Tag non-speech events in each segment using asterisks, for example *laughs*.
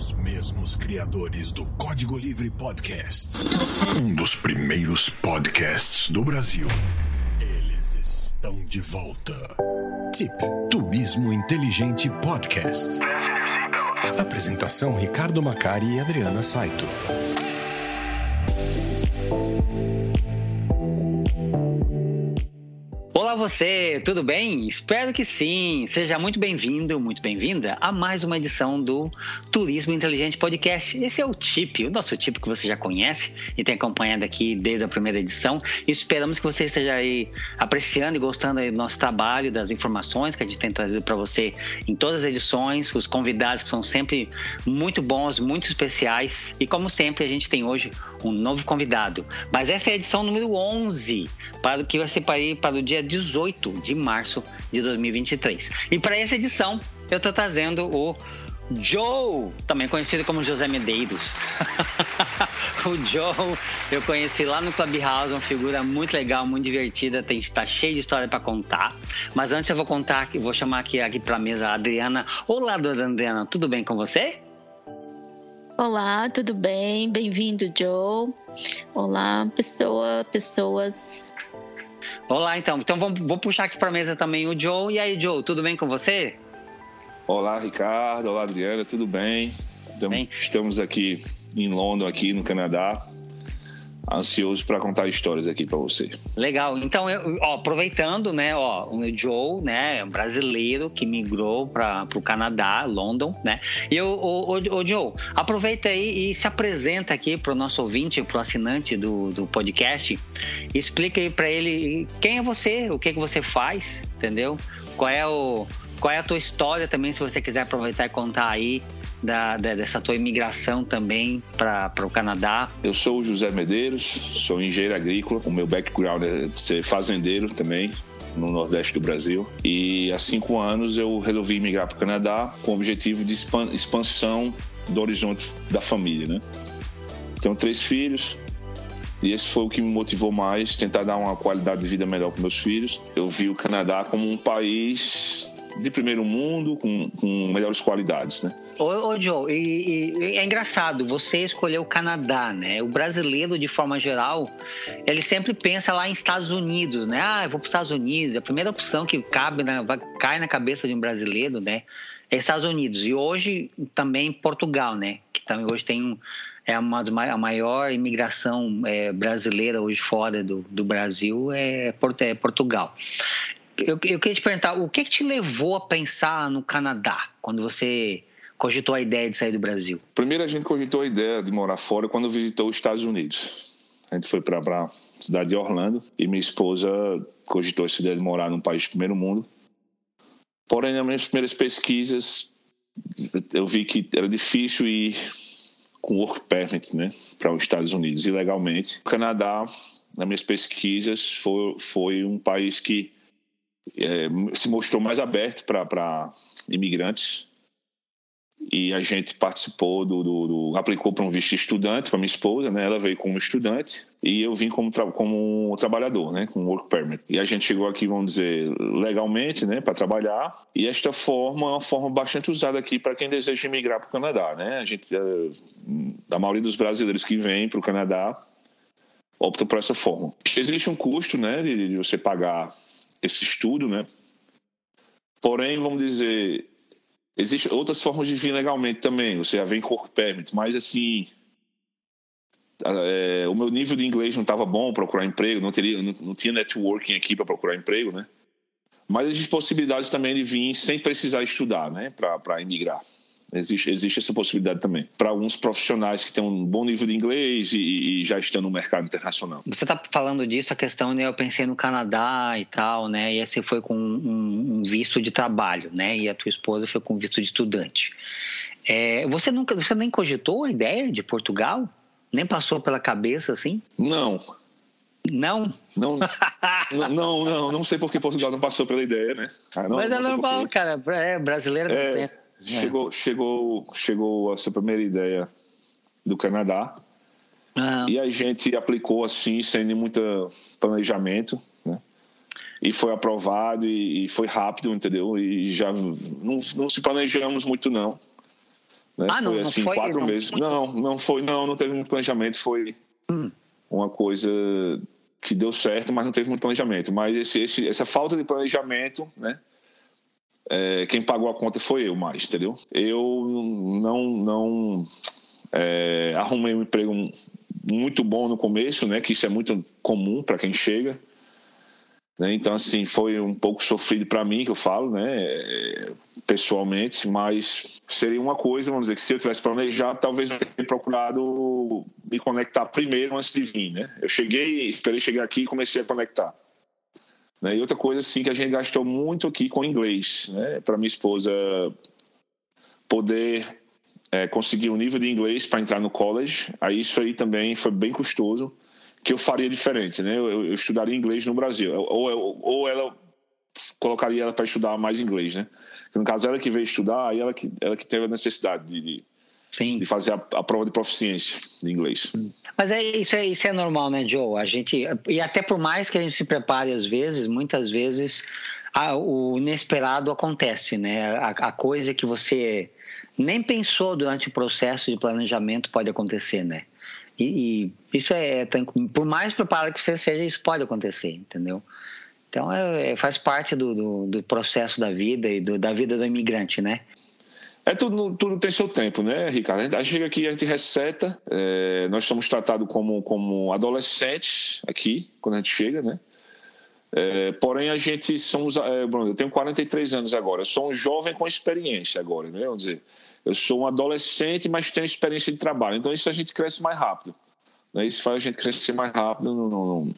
Os mesmos criadores do Código Livre Podcast. Um dos primeiros podcasts do Brasil. Eles estão de volta. Tip Turismo Inteligente Podcast. Apresentação Ricardo Macari e Adriana Saito. Você, tudo bem? Espero que sim. Seja muito bem-vindo, muito bem-vinda a mais uma edição do Turismo Inteligente Podcast. Esse é o TIP, o nosso TIP que você já conhece e tem acompanhado aqui desde a primeira edição. E esperamos que você esteja aí apreciando e gostando do nosso trabalho, das informações que a gente tem trazido para você em todas as edições, os convidados que são sempre muito bons, muito especiais. E como sempre, a gente tem hoje um novo convidado. Mas essa é a edição número 11, para o que vai ser para, para o dia 18 18 de março de 2023. E para essa edição, eu estou trazendo o Joe, também conhecido como José Medeiros. *laughs* o Joe eu conheci lá no Clubhouse, uma figura muito legal, muito divertida, tem está cheio de história para contar. Mas antes eu vou contar, vou chamar aqui, aqui para mesa a Adriana. Olá, dona Adriana, tudo bem com você? Olá, tudo bem? Bem-vindo, Joe. Olá, pessoa, pessoas Olá, então. Então vou, vou puxar aqui para a mesa também o Joe. E aí, Joe, tudo bem com você? Olá, Ricardo. Olá, Adriana. Tudo bem? bem? Estamos aqui em Londres, aqui no Canadá ansioso para contar histórias aqui para você. Legal. Então, eu, ó, aproveitando, né, ó, o Joe, né, um brasileiro que migrou para o Canadá, London, né? E eu, o, o, o, Joe, aproveita aí e se apresenta aqui para o nosso ouvinte, para o assinante do, do podcast. Explica aí para ele quem é você, o que que você faz, entendeu? Qual é o qual é a tua história também, se você quiser aproveitar e contar aí da, dessa tua imigração também para o Canadá? Eu sou o José Medeiros, sou engenheiro agrícola. O meu background é ser fazendeiro também no Nordeste do Brasil. E há cinco anos eu resolvi migrar para o Canadá com o objetivo de expansão do horizonte da família, né? Tenho três filhos, e esse foi o que me motivou mais, tentar dar uma qualidade de vida melhor para meus filhos. Eu vi o Canadá como um país de primeiro mundo, com, com melhores qualidades, né? Ô, ô Joe, e, e, é engraçado, você escolheu o Canadá, né? O brasileiro, de forma geral, ele sempre pensa lá em Estados Unidos, né? Ah, eu vou para os Estados Unidos. A primeira opção que cabe na, vai, cai na cabeça de um brasileiro, né? É Estados Unidos. E hoje também Portugal, né? Que também hoje tem um, é uma a maior imigração é, brasileira hoje fora do, do Brasil é, é Portugal. Eu, eu queria te perguntar, o que, que te levou a pensar no Canadá quando você cogitou a ideia de sair do Brasil? Primeiro a gente cogitou a ideia de morar fora quando visitou os Estados Unidos. A gente foi para a cidade de Orlando e minha esposa cogitou essa ideia de morar num país de primeiro mundo. Porém, nas minhas primeiras pesquisas, eu vi que era difícil ir com work permit né, para os Estados Unidos ilegalmente. O Canadá, nas minhas pesquisas, foi, foi um país que é, se mostrou mais aberto para imigrantes e a gente participou do, do, do aplicou para um visto estudante para minha esposa, né? Ela veio como estudante e eu vim como tra como trabalhador, né? Com work permit. E a gente chegou aqui, vamos dizer, legalmente, né? Para trabalhar. E esta forma é uma forma bastante usada aqui para quem deseja emigrar para o Canadá, né? A gente, eh, a maioria dos brasileiros que vêm para o Canadá opta por essa forma. Existe um custo, né? De, de você pagar esse estudo, né? Porém, vamos dizer, existem outras formas de vir legalmente também. Você já vem com work permit, mas assim, é, o meu nível de inglês não estava bom procurar emprego, não teria, não, não tinha networking aqui para procurar emprego, né? Mas existem possibilidades também de vir sem precisar estudar, né? Para imigrar. Existe, existe essa possibilidade também. Para alguns profissionais que têm um bom nível de inglês e, e já estão no mercado internacional. Você está falando disso, a questão, né? Eu pensei no Canadá e tal, né? E você foi com um, um visto de trabalho, né? E a tua esposa foi com visto de estudante. É, você nunca, você nem cogitou a ideia de Portugal? Nem passou pela cabeça assim? Não, não? Não, *laughs* não, não, não sei por que Portugal não passou pela ideia, né? Ah, não, Mas é normal, cara. É, brasileiro é, não pensa. Chegou, é. chegou, chegou essa primeira ideia do Canadá ah. e a gente aplicou assim sem muito planejamento, né? E foi aprovado e, e, foi rápido, entendeu? E já não, não se planejamos muito não. Né? Ah, não, foi assim, não foi, quatro não, meses. Muito... Não, não foi, não, não teve muito planejamento, foi hum. uma coisa que deu certo, mas não teve muito planejamento. Mas esse, esse, essa falta de planejamento, né? É, quem pagou a conta foi eu mais, entendeu? Eu não, não é, arrumei um emprego muito bom no começo, né? Que isso é muito comum para quem chega. Né? Então, assim, foi um pouco sofrido para mim, que eu falo, né? Pessoalmente, mas seria uma coisa, vamos dizer, que se eu tivesse planejado, talvez eu teria procurado me conectar primeiro antes de vir, né? Eu cheguei, esperei chegar aqui e comecei a conectar. Né? E outra coisa, assim, que a gente gastou muito aqui com inglês, né? Para minha esposa poder é, conseguir um nível de inglês para entrar no college, aí isso aí também foi bem custoso que eu faria diferente, né? Eu, eu estudaria inglês no Brasil, ou, ou ela colocaria ela para estudar mais inglês, né? Que no caso ela que veio estudar, aí ela que ela que teve a necessidade de, de, Sim. de fazer a, a, prova de proficiência de inglês. Mas é isso, é isso é normal, né, Joe? A gente e até por mais que a gente se prepare às vezes, muitas vezes a, o inesperado acontece, né? A, a coisa que você nem pensou durante o processo de planejamento pode acontecer, né? E, e isso é, por mais preparado que você seja, isso pode acontecer, entendeu? Então é, é, faz parte do, do, do, processo da vida e do, da vida do imigrante, né? É tudo, tudo tem seu tempo, né, Ricardo? A gente chega aqui, a gente receta, é, nós somos tratados como, como adolescentes aqui, quando a gente chega, né? É, porém, a gente somos. É, Bruno, eu tenho 43 anos agora, eu sou um jovem com experiência agora, né? Vamos dizer eu sou um adolescente, mas tenho experiência de trabalho. Então, isso a gente cresce mais rápido. Né? Isso faz a gente crescer mais rápido no, no, no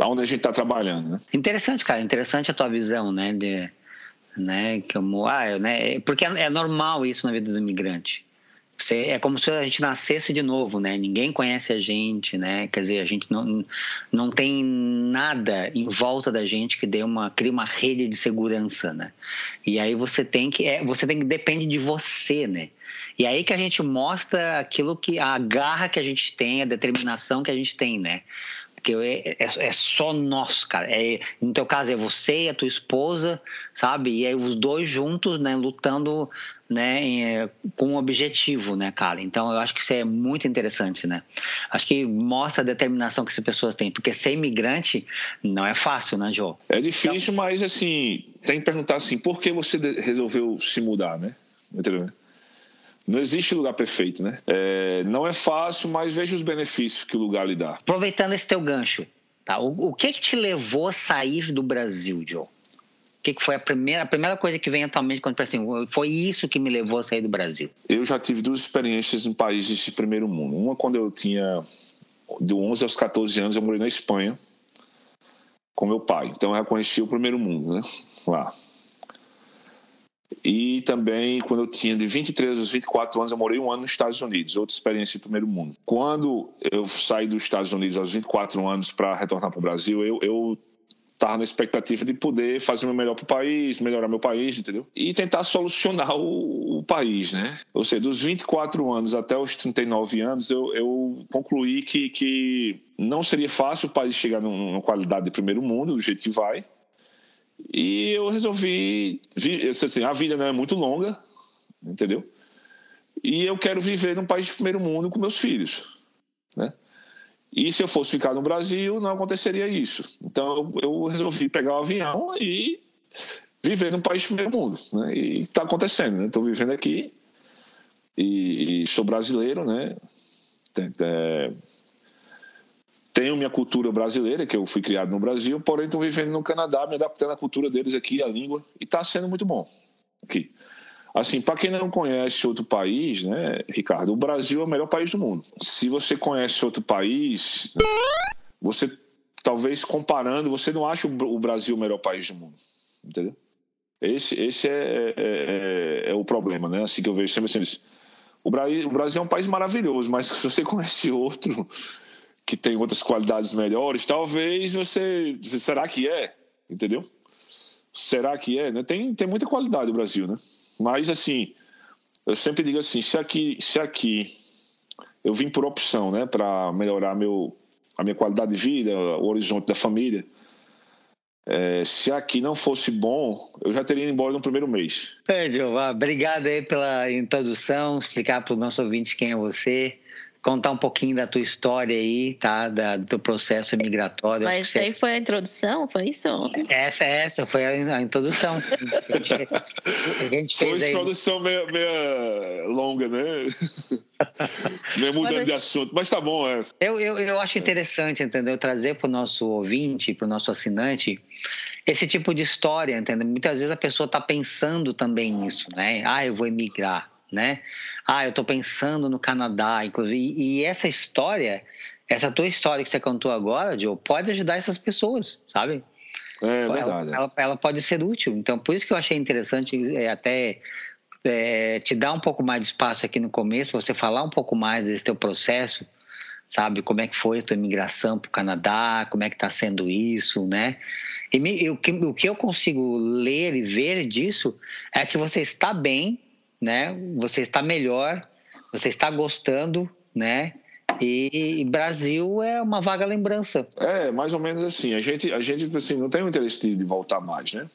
onde a gente está trabalhando. Né? Interessante, cara. Interessante a tua visão, né? De, né? Eu, ah, né? Porque é, é normal isso na vida do imigrante. Você, é como se a gente nascesse de novo, né? Ninguém conhece a gente, né? Quer dizer, a gente não, não tem nada em volta da gente que dê uma cria uma rede de segurança, né? E aí você tem que é, você tem que depende de você, né? E aí que a gente mostra aquilo que a garra que a gente tem, a determinação que a gente tem, né? Porque é, é, é, só nós, cara. É, no teu caso é você e a tua esposa, sabe? E aí os dois juntos, né, lutando, né, com um objetivo, né, cara? Então eu acho que isso é muito interessante, né? Acho que mostra a determinação que essas pessoas têm, porque ser imigrante não é fácil, né, João? É difícil, então... mas assim, tem que perguntar assim, por que você resolveu se mudar, né? Entendeu? Não existe lugar perfeito, né? É, não é fácil, mas veja os benefícios que o lugar lhe dá. Aproveitando esse teu gancho, tá? O, o que que te levou a sair do Brasil, Joe? O que, que foi a primeira, a primeira coisa que vem atualmente quando assim, foi isso que me levou a sair do Brasil? Eu já tive duas experiências em países de primeiro mundo. Uma quando eu tinha de 11 aos 14 anos, eu morei na Espanha com meu pai. Então eu já conheci o primeiro mundo, né? Lá. E também, quando eu tinha de 23 aos 24 anos, eu morei um ano nos Estados Unidos, outra experiência em primeiro mundo. Quando eu saí dos Estados Unidos aos 24 anos para retornar para o Brasil, eu, eu estava na expectativa de poder fazer o meu melhor para o país, melhorar meu país, entendeu? E tentar solucionar o, o, país, né? Ou seja, dos 24 anos até os 39 anos, eu, eu concluí que, que não seria fácil o país chegar numa qualidade de primeiro mundo, do jeito que vai, e eu resolvi. Assim, a vida não é muito longa, entendeu? E eu quero viver num país de primeiro mundo com meus filhos, né? E se eu fosse ficar no Brasil, não aconteceria isso. Então eu resolvi pegar o avião e viver num país de primeiro mundo, né? E está acontecendo, né? Estou vivendo aqui e, e, sou brasileiro, né? É, tenho minha cultura brasileira, que eu fui criado no Brasil, porém estou vivendo no Canadá, me adaptando à cultura deles aqui, a língua, e está sendo muito bom aqui. Assim, para quem não conhece outro país, né, Ricardo, o Brasil é o melhor país do mundo. Se você conhece outro país, você talvez comparando, você não acha o Brasil o melhor país do mundo, entendeu? Esse, esse é, é, é, é o problema, né? Assim que eu vejo sempre assim, o Brasil, o Brasil é um país maravilhoso, mas *laughs* se você conhece outro, que tem outras qualidades melhores, talvez você. Será que é? Entendeu? Será que é? Né? Tem, tem muita qualidade o Brasil, né? Mas, assim, eu sempre digo assim: se aqui, se aqui eu vim por opção, né, para melhorar meu, a minha qualidade de vida, o horizonte da família, É, se aqui não fosse bom, eu já teria ido embora no primeiro mês. É, obrigado aí pela introdução, explicar para o nosso ouvinte quem é você contar um pouquinho da tua história aí, tá? Da, do teu processo migratório. Mas isso aí foi a introdução, foi isso? Essa, essa foi a, introdução. *laughs* a gente foi uma introdução meio, meio longa, né? *laughs* meio mudando mas, de assunto, mas tá bom, é. Eu, eu, eu acho interessante, entendeu? Trazer para o nosso ouvinte, para o nosso assinante, esse tipo de história, entendeu? Muitas vezes a pessoa está pensando também nisso, né? Ah, eu vou emigrar né? Ah, eu estou pensando no Canadá, inclusive. E, e, essa história, essa tua história que você contou agora, Joe, pode ajudar essas pessoas, sabe? É verdade. Ela, ela, ela pode ser útil. Então, por isso que eu achei interessante é, até é, te dar um pouco mais de espaço aqui no começo, você falar um pouco mais desse teu processo, sabe? Como é que foi a tua imigração para o Canadá, como é que está sendo isso, né? E me, que, o que eu consigo ler e ver disso é que você está bem né? Você está melhor, você está gostando, né? E, e, Brasil é uma vaga lembrança. É, mais ou menos assim. A gente, a gente assim, não tem o interesse de voltar mais, né?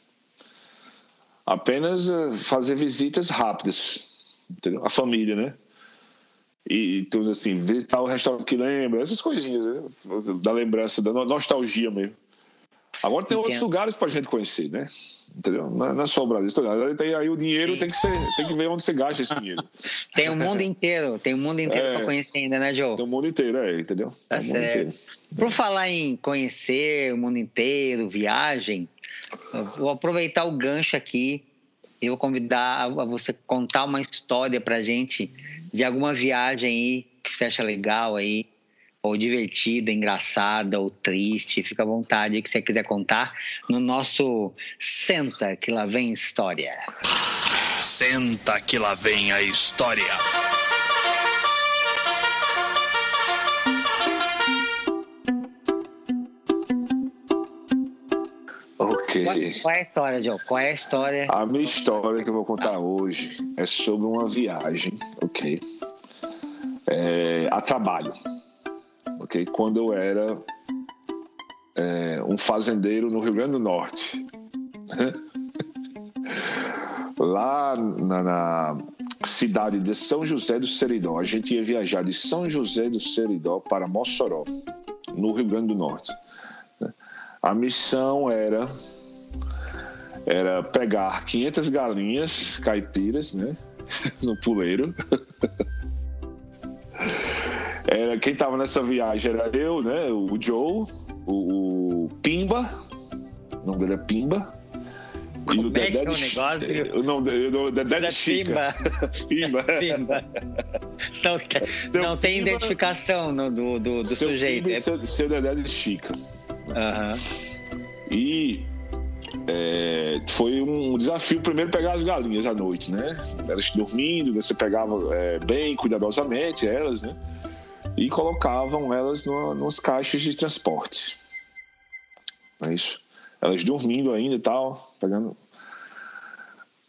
Apenas eh, fazer visitas rápidas, entendeu? A família, né? E, e tudo assim, visitar o restaurante que lembra, essas coisinhas, né? da lembrança, da nostalgia mesmo. Agora tem Entendo. outros lugares para a gente conhecer, né? Entendeu? Não é só o Brasil. Tem, aí o dinheiro tem que, ser, tem que ver onde você gasta esse dinheiro. *laughs* tem o mundo inteiro, tem o mundo inteiro é, para conhecer ainda, né, Joe? Tem o mundo inteiro, é, entendeu? Tá certo. Por falar em conhecer o mundo inteiro, viagem, vou aproveitar o gancho aqui e vou convidar a você contar uma história para gente de alguma viagem aí que você acha legal aí ou divertida, engraçada ou triste, fica à vontade que você quiser contar no nosso Senta que lá vem história. Senta que lá vem a história. Ok. Qual, qual, é a história, Joe? Qual é a história? A minha história que eu vou contar hoje é sobre uma viagem, ok? É, a trabalho ok? Quando eu era é, um fazendeiro no Rio Grande do Norte. *laughs* Lá na, na, cidade de São José do Seridó, a gente ia viajar de São José do Seridó para Mossoró, no Rio Grande do Norte. A missão era era pegar 500 galinhas caipiras, né, *laughs* no puleiro. *laughs* Era, quem tava nessa viagem era eu, né? O Joe, o, o Pimba, o nome dele é Pimba. E o Dedé é, é de negócio? O nome o Dedé de Chica. Pimba. *laughs* *laughs* Pimba. Não, tem, não tem Pimba, identificação no, do, do, do seu sujeito. Pimba é... seu, seu Dedé de Chica. Uhum. E é, foi um desafio primeiro pegar as galinhas à noite, né? Elas dormindo, você pegava é, bem cuidadosamente elas, né? E colocavam elas no, nos caixas de transporte. É isso. Elas dormindo ainda e tal, pegando.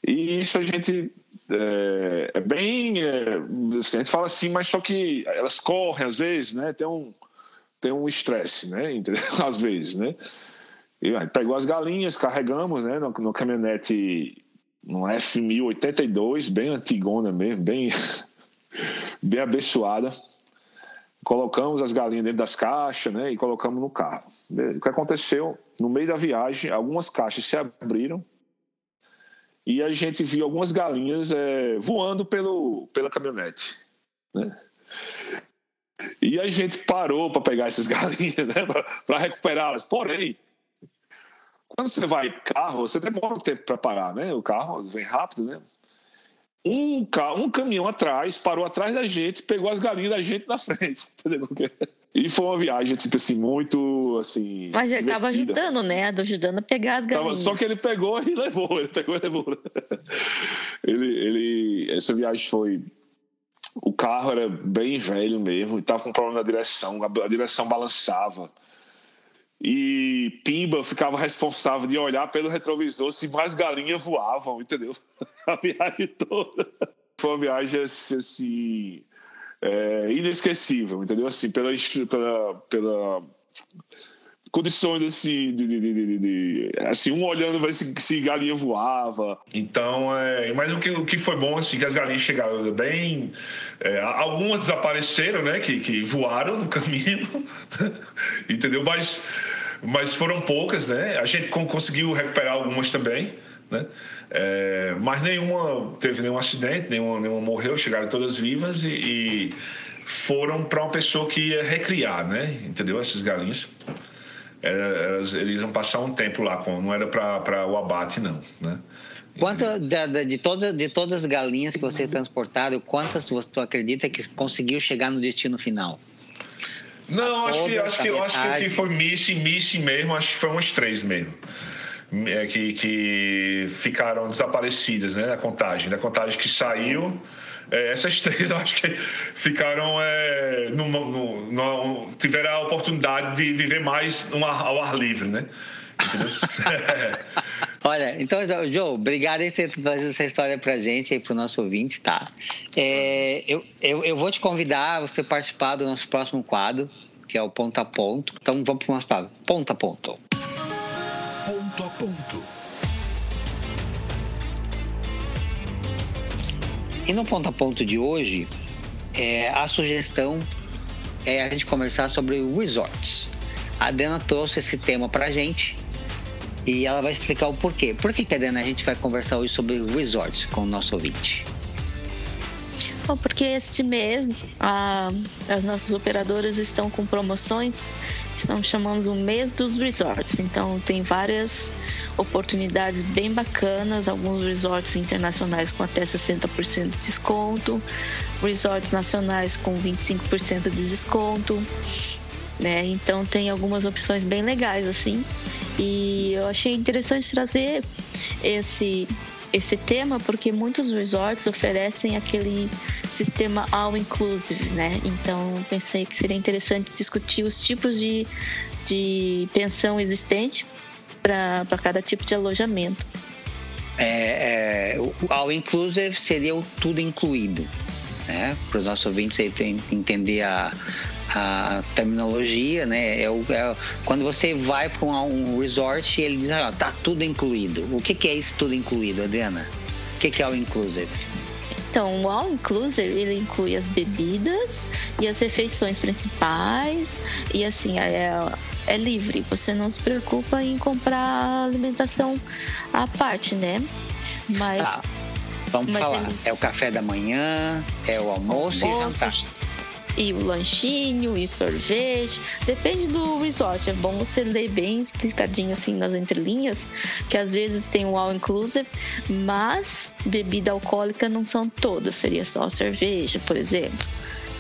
E isso a gente é, é bem. É, assim, a gente fala assim, mas só que elas correm às vezes, né? Tem um tem um estresse, né? *laughs* Às vezes, né? E aí, pegou as galinhas, carregamos, né? No, no caminhonete, no F1082, bem antigona mesmo, bem, *laughs* bem abençoada colocamos as galinhas dentro das caixas né, e colocamos no carro. O que aconteceu? No meio da viagem, algumas caixas se abriram e a gente viu algumas galinhas é, voando pelo, pela caminhonete. Né? E a gente parou para pegar essas *laughs* galinhas, né, para recuperá-las. Porém, quando você vai carro, você demora um tempo para parar, né? O carro vem rápido, né? Um, um caminhão atrás, parou atrás da gente, pegou as galinhas da gente na frente, *laughs* entendeu? E foi uma viagem, tipo assim, muito, assim... Mas ele estava ajudando, né? Ajudando a pegar as galinhas. Só que ele pegou e *laughs* levou, ele pegou e levou. ele, ele, essa viagem foi... O carro era bem velho mesmo, e tava com problema na direção, a direção balançava e Pimba ficava responsável de olhar pelo retrovisor se mais galinhas voavam, entendeu? *laughs* A viagem toda. Foi uma viagem assim, é, inesquecível, entendeu? Assim, pela, pela, pela condições assim, de, de, de, assim um olhando ver se, se galinha voava. Então, é, mas o que, o que foi bom assim que as galinhas chegaram bem, é, algumas desapareceram, né, que, que voaram no *laughs* caminho, entendeu? Mas mas foram poucas, né? A gente conseguiu recuperar algumas também, né? É, mas nenhuma teve nenhum acidente, nenhuma, nenhuma morreu, chegaram todas vivas e, e foram para uma pessoa que ia recriar, né? Entendeu? Essas galinhas. Elas, eles iam passar um tempo lá, não era para o abate, não, né? Quanto de, de, de, toda, de todas as galinhas que você transportaram, quantas você acredita que conseguiu chegar no destino final? Não, acho que, acho que, acho que foi Missy, Missy mesmo, acho que foi umas três mesmo. É, que, que ficaram desaparecidas né, da contagem. Da contagem que saiu, é, essas *laughs* três eu acho que ficaram. É, no, no, no, tiveram a oportunidade de viver mais ar, ao ar livre, né? *laughs* Olha, então, Joe, obrigado por trazer essa história pra gente aí, pro nosso ouvinte, tá? É, eu, eu, eu vou te convidar a você participar do nosso próximo quadro, que é o ponto a ponto. Então vamos para umas palavras. Ponto a ponto. Ponto a ponto. E no ponto a ponto de hoje, é, a sugestão é a gente conversar sobre resorts. A Dana trouxe esse tema pra gente e ela vai explicar o porquê. Por que, que a Dana a gente vai conversar hoje sobre resorts com o nosso ouvinte? Bom, porque este mês a, as nossas operadoras estão com promoções, estamos chamando o mês dos resorts. Então tem várias oportunidades bem bacanas, alguns resorts internacionais com até 60% de desconto, resorts nacionais com 25% de desconto. Né? Então tem algumas opções bem legais assim. E eu achei interessante trazer esse esse tema porque muitos resorts oferecem aquele sistema all inclusive, né? Então pensei que seria interessante discutir os tipos de, de pensão existente para cada tipo de alojamento. É, é, o all inclusive seria o tudo incluído, né? Para os nossos ouvintes entender a, a terminologia, né? É, o, é quando você vai para um, um, resort e ele diz, ah, tá tudo incluído. O que, que é isso tudo incluído, Adriana? O que, que é o inclusive? Então, o All Inclusive, ele inclui as bebidas e as refeições principais e assim, é, é livre. Você não se preocupa em comprar alimentação à parte, né? Mas... Tá. Vamos mas falar. Ele... É o café da manhã, é o almoço, almoço e jantar e o lanchinho e sorvete. Depende do resort. É bom você ler bem explicadinho assim nas entrelinhas, que às vezes tem o all inclusive, mas bebida alcoólica não são todas, seria só cerveja, por exemplo.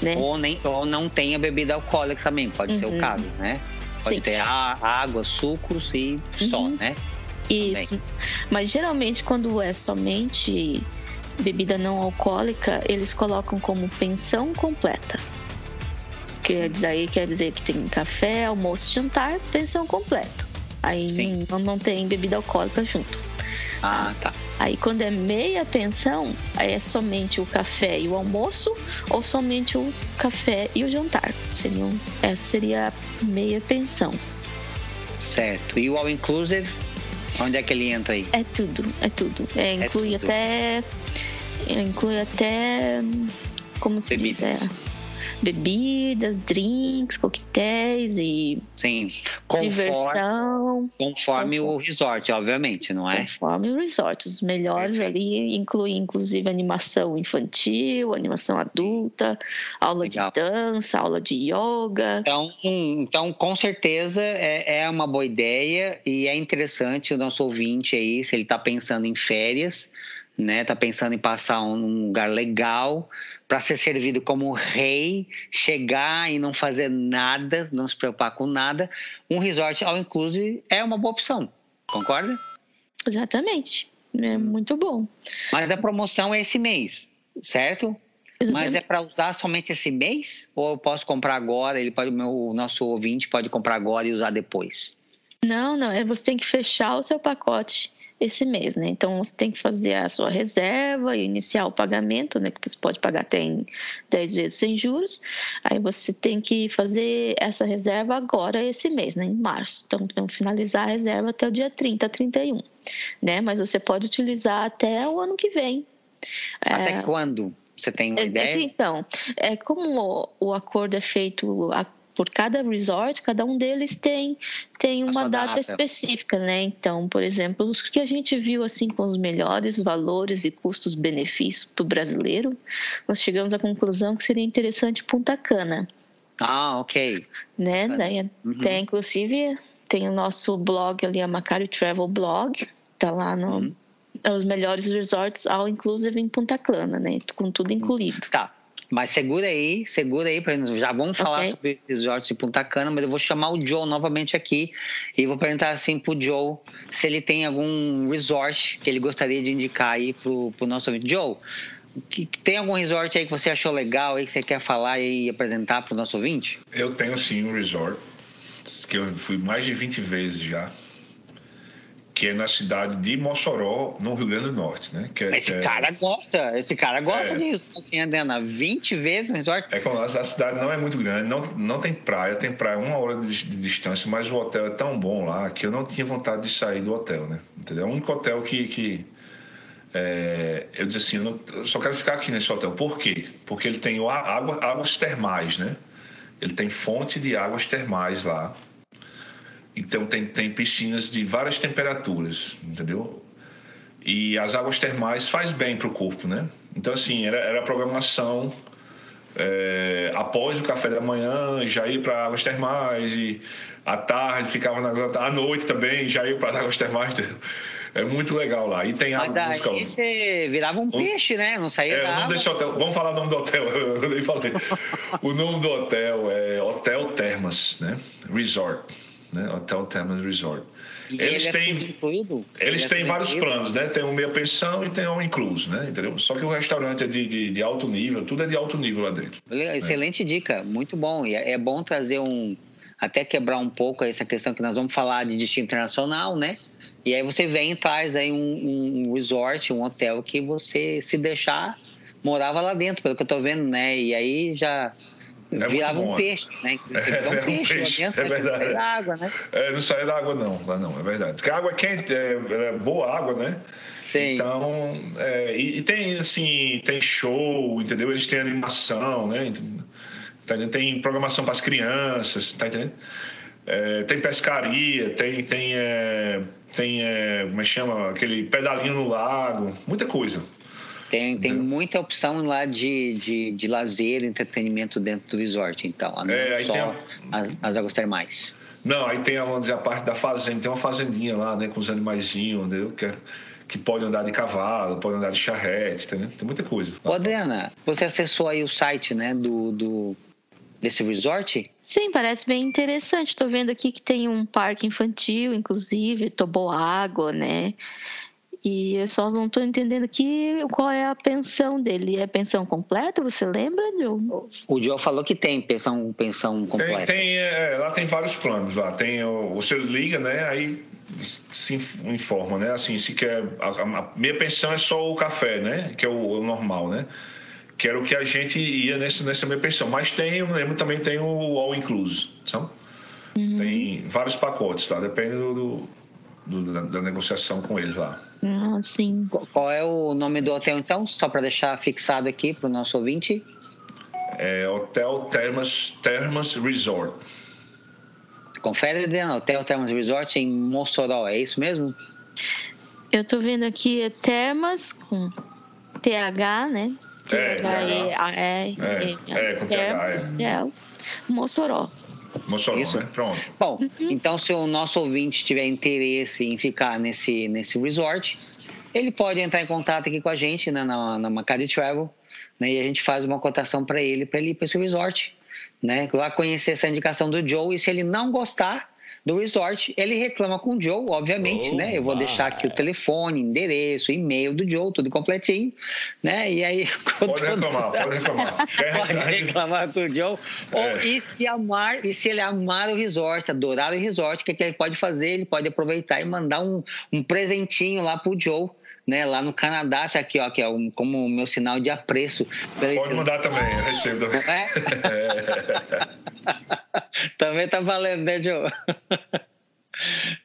Né? Ou, nem, ou não tenha bebida alcoólica também, pode uhum. ser o uhum. caso, né? Pode Sim. ter água, sucos e uhum. só, né? Isso. Também. Mas geralmente quando é somente bebida não alcoólica, eles colocam como pensão completa. Quer dizer, aí quer dizer que tem café, almoço, jantar, pensão completa. Aí não, não tem bebida alcoólica junto. Ah, tá. Aí quando é meia pensão, é somente o café e o almoço ou somente o café e o jantar. Seriam, essa seria a meia pensão. Certo. E o all inclusive? Onde é que ele entra aí? É tudo, é tudo. É, inclui é tudo. até. Inclui até. Como se Bebidas. diz? É, bebidas, drinks, coquetéis e Sim. Conforme, diversão. Conforme o resort, obviamente, não é? Conforme o resort. Os melhores Perfeito. ali incluem, inclusive, animação infantil, animação adulta, aula Legal. de dança, aula de yoga. Então, então com certeza é, é uma boa ideia e é interessante o nosso ouvinte aí, se ele está pensando em férias, né? Tá pensando em passar um lugar legal para ser servido como rei, chegar e não fazer nada, não se preocupar com nada. Um resort ao inclusive é uma boa opção. Concorda? Exatamente. É muito bom. Mas a promoção é esse mês, certo? Mas é para usar somente esse mês? Ou eu posso comprar agora? Ele pode, o nosso ouvinte pode comprar agora e usar depois? Não, não. É você tem que fechar o seu pacote esse mês, né? Então você tem que fazer a sua reserva e iniciar o pagamento, né? Que você pode pagar até em 10 vezes sem juros. Aí você tem que fazer essa reserva agora, esse mês, né? Em março. Então, vamos finalizar a reserva até o dia 30, 31, né? Mas você pode utilizar até o ano que vem. Até é... quando? Você tem uma é, ideia? Então, é como o acordo é feito por cada resort, cada um deles tem, tem uma data, data, específica, né? Então, por exemplo, os que a gente viu assim com os melhores valores e custos-benefícios para o brasileiro, nós chegamos à conclusão que seria interessante Punta Cana. Ah, ok. Né? Daí, uhum. Tem, inclusive, tem o nosso blog ali, a Macari Travel Blog, tá lá no, uhum. os melhores resorts, all inclusive em Punta Cana, né? Com tudo incluído. Tá. Mas segura aí, segura aí, já vamos falar okay. sobre esses resorts de Punta Cana, mas eu vou chamar o Joe novamente aqui e vou perguntar assim pro Joe se ele tem algum resort que ele gostaria de indicar aí pro, pro nosso ouvinte. Joe, que, tem algum resort aí que você achou legal aí que você quer falar e apresentar pro nosso ouvinte? Eu tenho sim um resort que eu fui mais de 20 vezes já que é na cidade de Mossoró, no Rio Grande do Norte, né? Que é, esse é, cara gosta, esse cara gosta é, disso. Assim, andando 20 vezes no resort. É como a cidade não é muito grande, não, não tem praia, tem praia uma hora de, de, distância, mas o hotel é tão bom lá que eu não tinha vontade de sair do hotel, né? Entendeu? É o único hotel que, que é, eu disse assim, eu, não, eu, só quero ficar aqui nesse hotel. Por quê? Porque ele tem água, águas termais, né? Ele tem fonte de águas termais lá então tem, tem piscinas de várias temperaturas, entendeu? E as águas termais faz bem para o corpo, né? Então assim, era, era a programação é, após o café da manhã, já ir para águas termais e à tarde ficava na à noite também, já ia para as águas termais. *laughs* É muito legal lá. E tem água Mas aí você virava um peixe, né? Não saía é, da água. Hotel, vamos falar o nome do hotel, *laughs* eu nem falei. o nome do hotel é Hotel Termas, né? Resort né? Hotel Termas Resort. E eles é têm, incluído? Eles é têm vários incluído? planos, né? Tem um meia pensão e tem um incluso, né? Entendeu? Só que o restaurante é de, de, de alto nível, tudo é de alto nível lá dentro. Excelente né? dica, muito bom. E é, é bom trazer um. Até quebrar um pouco essa questão que nós vamos falar de destino internacional, né? E aí você vem e traz aí um, um resort, um hotel que você se deixar morava lá dentro, pelo que eu tô vendo, né? E aí já é virava um peixe, né? *laughs* Você é, um, é peixe, peixe dentro, é verdade. Não da água, né? É, não sai da água, não. Lá não, é verdade. Porque a água é quente, é, é boa água, né? Sim. Então, é, e, e, tem, assim, tem show, entendeu? Eles têm animação, né? Tem programação para as crianças, tá entendendo? É, tem pescaria, tem, tem, tem como é que chama? Aquele pedalinho no lago, muita coisa. Tem, tem muita opção lá de, de, de lazer, entretenimento dentro do resort, então. Não é, só a... as, as águas termais. Não, aí tem vamos dizer, a parte da fazenda, tem uma fazendinha lá, né, com os animaizinhos, entendeu? Que, é, que pode andar de cavalo, pode andar de charrete, entendeu? Tem muita coisa. Ô, Adriana, você acessou aí o site, né, do, do desse resort? Sim, parece bem interessante. Estou vendo aqui que tem um parque infantil, inclusive, toboágua, né? E eu só não estou entendendo aqui qual é a pensão dele. É pensão completa? Você lembra, Joe? O Joe falou que tem pensão, pensão completa. Tem, tem é, lá tem vários planos. Lá tem o, você liga, né? Aí se informa, né? Assim, se quer a, a, minha pensão é só o café, né? Que é o, o, normal, né? Que era o que a gente ia nessa, nessa minha pensão. Mas tem, eu lembro, também tem o all incluso, sabe? Uhum. Tem vários pacotes, tá? Depende do, do do, da, da, negociação com eles lá. Ah, sim. Qual é o nome do hotel, então? Só para deixar fixado aqui para o nosso ouvinte. É Hotel Termas, Termas Resort. Confere, Adriana. Hotel Termas Resort em Mossoró, é isso mesmo? Eu estou vendo aqui é Termas com TH, né? T-H-E-A-E. É, é, com TH, é. Mossoró. Mossoró, Isso. né? Pronto. Bom, uhum. então se o nosso ouvinte tiver interesse em ficar nesse, nesse resort, ele pode entrar em contato aqui com a gente né, na, na Macari Travel, né, e a gente faz uma cotação para ele, para ele ir para esse resort, né? Lá conhecer essa indicação do Joe, e se ele não gostar, do resort. Ele reclama com o Joe, obviamente, oh, né? Eu vou my. deixar aqui o telefone, endereço, e-mail do Joe, tudo completinho, né? E aí. *laughs* Pode reclamar, pode reclamar. *laughs* pode reclamar com o Joe. É. Ou, e, se amar, e se ele amar o resort, adorar o resort, o que, é que ele pode fazer? Ele pode aproveitar e mandar um, um presentinho lá pro Joe né, lá no Canadá, isso aqui, ó, que é um, como o meu sinal de apreço. Pode mandar também, eu recebo. É? *laughs* também tá valendo, né, Joe?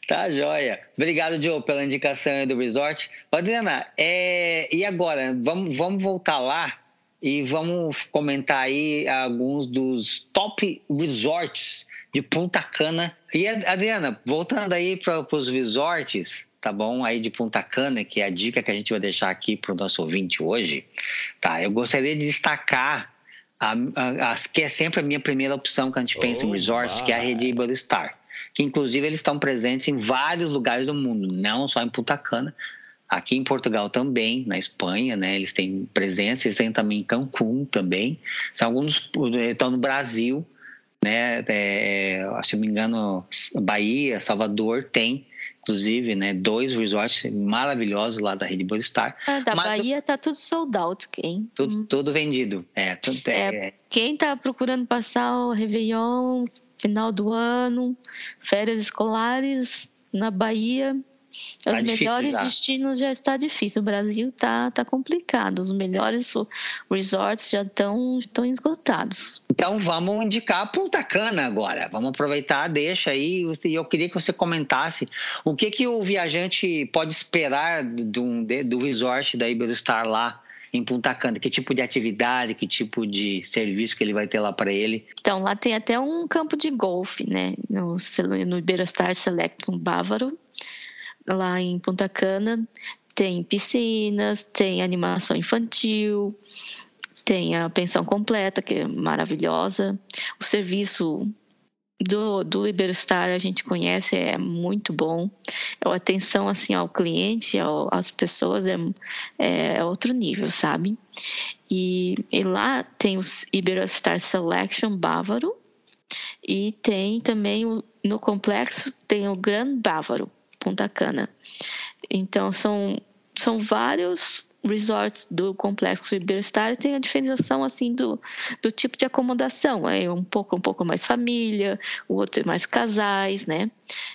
Tá joia. Obrigado, Joe, pela indicação do resort. Adriana, é... e agora? Vamos, vamos voltar lá e vamos comentar aí alguns dos top resorts de Punta Cana. E, Adriana, voltando aí para os resorts, tá bom? Aí de Punta Cana, que é a dica que a gente vai deixar aqui para o nosso ouvinte hoje, tá? Eu gostaria de destacar a, a, a, que é sempre a minha primeira opção quando a gente pensa oh, em resorts, que é a rede Iberostar, que inclusive eles estão presentes em vários lugares do mundo, não só em Punta Cana, aqui em Portugal também, na Espanha, né? Eles têm presença, eles têm também em Cancún também, são alguns estão no Brasil, né? É, se não me engano, Bahia, Salvador tem inclusive, né, dois resorts maravilhosos lá da Rede Borstar. Ah, da Mas, Bahia tá tudo sold out, quem? Tudo, hum. tudo vendido. É, tudo, é, é, quem tá procurando passar o Réveillon, final do ano, férias escolares na Bahia, os tá melhores já. destinos já está difícil. O Brasil tá, tá complicado. Os melhores resorts já estão estão esgotados. Então vamos indicar Punta Cana agora. Vamos aproveitar, deixa aí. Eu queria que você comentasse o que que o viajante pode esperar do, do resort da Iberostar lá em Punta Cana? Que tipo de atividade, que tipo de serviço que ele vai ter lá para ele? Então, lá tem até um campo de golfe, né? No, no Iberostar Select Bávaro lá em Punta Cana tem piscinas, tem animação infantil, tem a pensão completa, que é maravilhosa. O serviço do, do Iberostar a gente conhece, é muito bom. A atenção assim ao cliente, ao, às pessoas é, é outro nível, sabe? E, e lá tem o Iberostar Selection Bávaro e tem também o, no complexo tem o Grand Bávaro, Punta Cana. Então, são, são vários resorts do complexo Iberostar e tem a diferenciação assim do, do tipo de acomodação é um pouco um pouco mais família o outro é mais casais né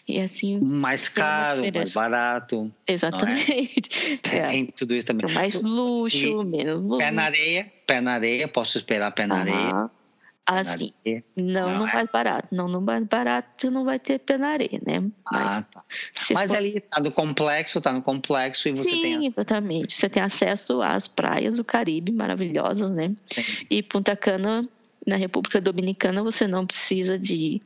e assim mais caro mais barato é? exatamente é? *laughs* tem tudo isso também mais luxo e menos luxo. pé na areia pé na areia posso esperar pé na uhum. areia Assim, não, não, não é. mais barato. Não, no mais barato não vai ter penaré, né? Mas, ah, tá. Mas for... ali tá no complexo, tá no complexo e você Sim, tem... exatamente. Você tem acesso às praias do Caribe maravilhosas, né? Sim. E Punta Cana, na República Dominicana, você não precisa de,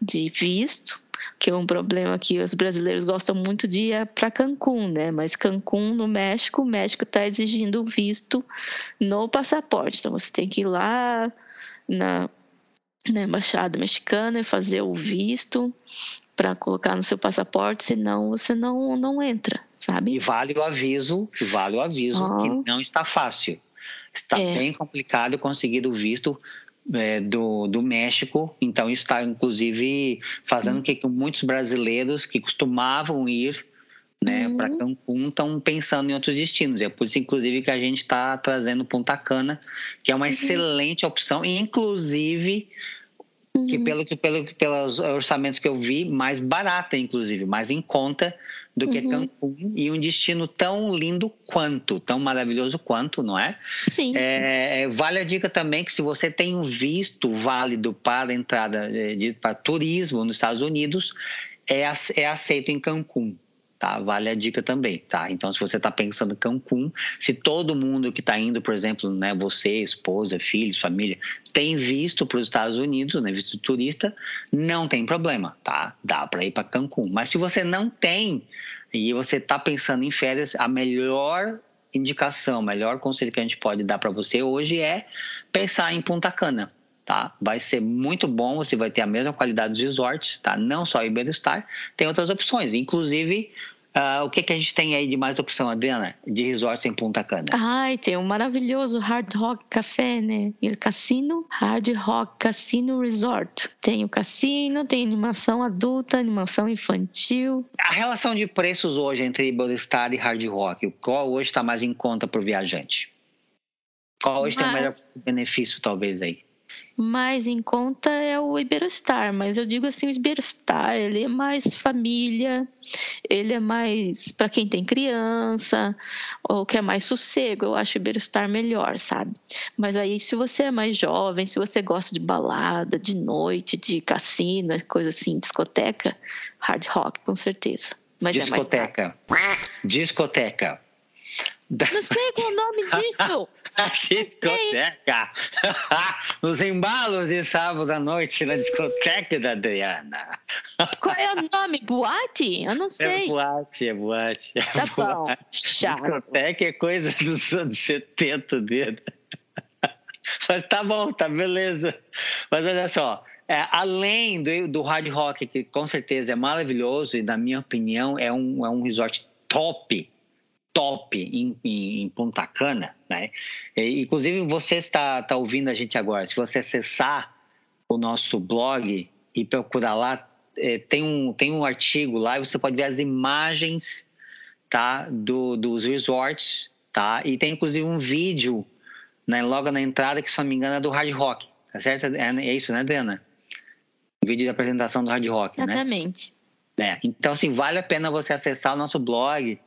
de visto, que é um problema que os brasileiros gostam muito de ir para Cancún, né? Mas Cancún, no México, o México está exigindo visto no passaporte. Então você tem que ir lá na, na embaixada mexicana e fazer o visto para colocar no seu passaporte, senão você não, não entra, sabe? E vale o aviso, vale o aviso oh. que não está fácil. Está é. bem complicado conseguir o visto é, do, do México, então está inclusive fazendo hum. que muitos brasileiros que costumavam ir né, uhum. para Cancún estão pensando em outros destinos. É por isso, inclusive, que a gente está trazendo Punta Cana, que é uma uhum. excelente opção, e inclusive uhum. que pelo que pelo pelos orçamentos que eu vi, mais barata, inclusive, mais em conta do que uhum. Cancún e um destino tão lindo quanto, tão maravilhoso quanto, não é? Sim. É, vale a dica também que se você tem um visto válido para entrada de, para turismo nos Estados Unidos, é, é aceito em Cancún tá? Vale a dica também, tá? Então, se você está pensando em Cancún, se todo mundo que está indo, por exemplo, né, você, esposa, filhos, família, tem visto para os Estados Unidos, né, visto turista, não tem problema, tá? Dá para ir para Cancún. Mas se você não tem e você está pensando em férias, a melhor indicação, o melhor conselho que a gente pode dar para você hoje é pensar em Punta Cana. Tá? Vai ser muito bom, você vai ter a mesma qualidade dos resorts, tá? Não só Iberostar, tem outras opções, inclusive Uh, o que, que a gente tem aí de mais opção, Adriana, de resorts em Punta Cana? Ai, tem um maravilhoso Hard Rock Café, né? E o cassino Hard Rock Casino Resort. Tem o cassino, tem animação adulta, animação infantil. A relação de preços hoje entre Star e Hard Rock, qual hoje está mais em conta para o viajante? Qual hoje Mas... tem o melhor benefício, talvez, aí? Mais em conta é o Iberostar, mas eu digo assim, o Iberostar, ele é mais família, ele é mais para quem tem criança, ou quer mais sossego, eu acho o Iberostar melhor, sabe? Mas aí se você é mais jovem, se você gosta de balada, de noite, de cassino, coisa assim, discoteca, hard rock, com certeza. Mas discoteca. É discoteca. Não sei qual o nome disso. *laughs* discoteca. *laughs* Nos embalos de sábado à noite na discoteca da Adriana. Qual é o nome? Boate? Eu não é sei. É boate, é boate. É tá boate. bom. Chato. Discoteca é coisa dos anos 70 dele. *laughs* Mas tá bom, tá beleza. Mas olha só, é, além do, do hard rock, que com certeza é maravilhoso e, na minha opinião, é um, é um resort top top em, em, em Punta Cana, né? E, inclusive você está, está ouvindo a gente agora. Se você acessar o nosso blog e procurar lá, é, tem, um, tem um artigo lá e você pode ver as imagens tá, do, dos resorts, tá? E tem inclusive um vídeo né, logo na entrada que, se não me engano, é do Hard Rock, tá certo? É, é isso, né, Dana? O vídeo de apresentação do Hard Rock, Exatamente. né? É, então, assim, vale a pena você acessar o nosso blog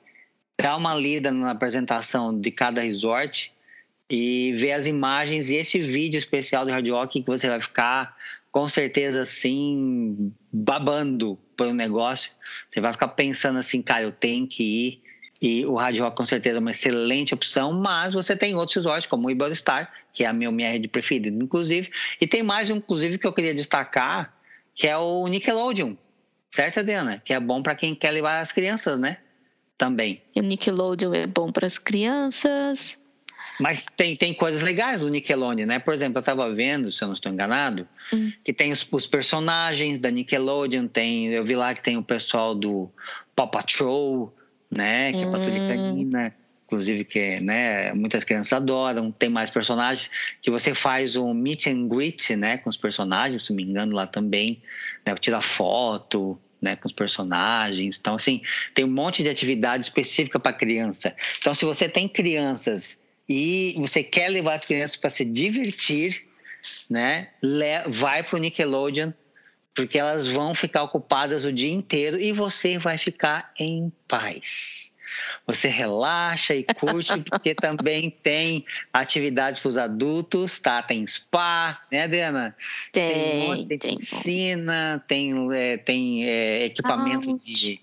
dar uma lida na apresentação de cada resort e ver as imagens e esse vídeo especial do Hard Rock que você vai ficar com certeza assim babando pelo negócio. Você vai ficar pensando assim, cara, eu tenho que ir. E o Hard Rock com certeza é uma excelente opção, mas você tem outros resorts como o Ibel Star, que é a minha, minha rede preferida, inclusive. E tem mais um, inclusive, que eu queria destacar, que é o Nickelodeon, certo, Adriana? Que é bom para quem quer levar as crianças, né? Também. E o Nickelodeon é bom para as crianças. Mas tem, tem coisas legais no Nickelodeon, né? Por exemplo, eu estava vendo, se eu não estou enganado, hum. que tem os, os, personagens da Nickelodeon, tem, eu vi lá que tem o pessoal do Paw Patrol, né? Que é patrulha hum. canina, inclusive que né, muitas crianças adoram. Tem mais personagens que você faz um meet and greet, né? Com os personagens, se não me engano, lá também, né? Tira foto, né, com os personagens. Então, assim, tem um monte de atividade específica para criança. Então, se você tem crianças e você quer levar as crianças para se divertir, né, vai para o Nickelodeon, porque elas vão ficar ocupadas o dia inteiro e você vai ficar em paz. Você relaxa e curte, porque *laughs* também tem atividades para os adultos, tá? Tem spa, né, Adriana? Tem, tem, tem piscina, tem, é, tem é, equipamento ah, de,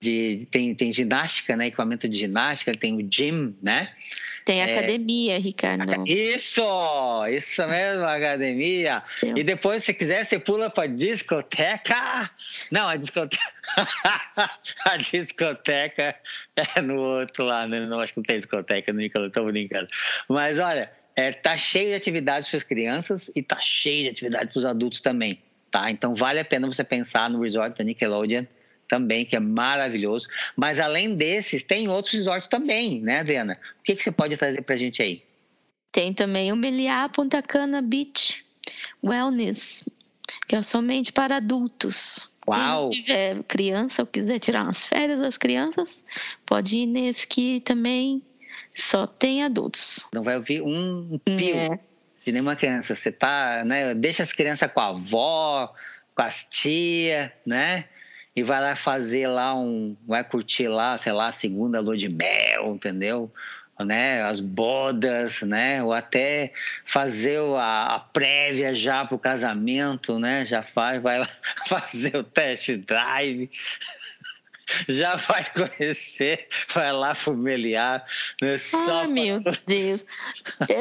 de. tem, tem ginástica, né? Equipamento de ginástica, tem o gym, né? Tem é, academia, Ricardo. Isso, isso mesmo, academia. E depois, se quiser, você pula para discoteca. Não, a discoteca. *laughs* a discoteca é no outro lado, né? Não acho que não tem discoteca no Nicolau, tô brincando. Mas olha, é, tá cheio de atividades para as crianças e tá cheio de atividades para os adultos também. Tá? Então vale a pena você pensar no resort da Nickelodeon também, que é maravilhoso. Mas além desses, tem outros resorts também, né, Adriana? O que, que você pode trazer para a gente aí? Tem também o Meliá Punta Cana Beach Wellness, que é somente para adultos. Uau. Quem tiver criança ou quiser tirar umas férias das crianças, pode ir nesse que também só tem adultos. Não vai ouvir um pio é. de nenhuma criança. Você tá, né? Deixa as crianças com a avó, com as tia, né? E vai lá fazer lá um. Vai curtir lá, sei lá, a segunda lua de mel, entendeu? Né, as bodas, né, ou até fazer a, a prévia já para o casamento, né, já faz, vai lá *laughs* fazer o test drive, já vai conhecer, vai lá familiar. Né? Só ah, meu Deus.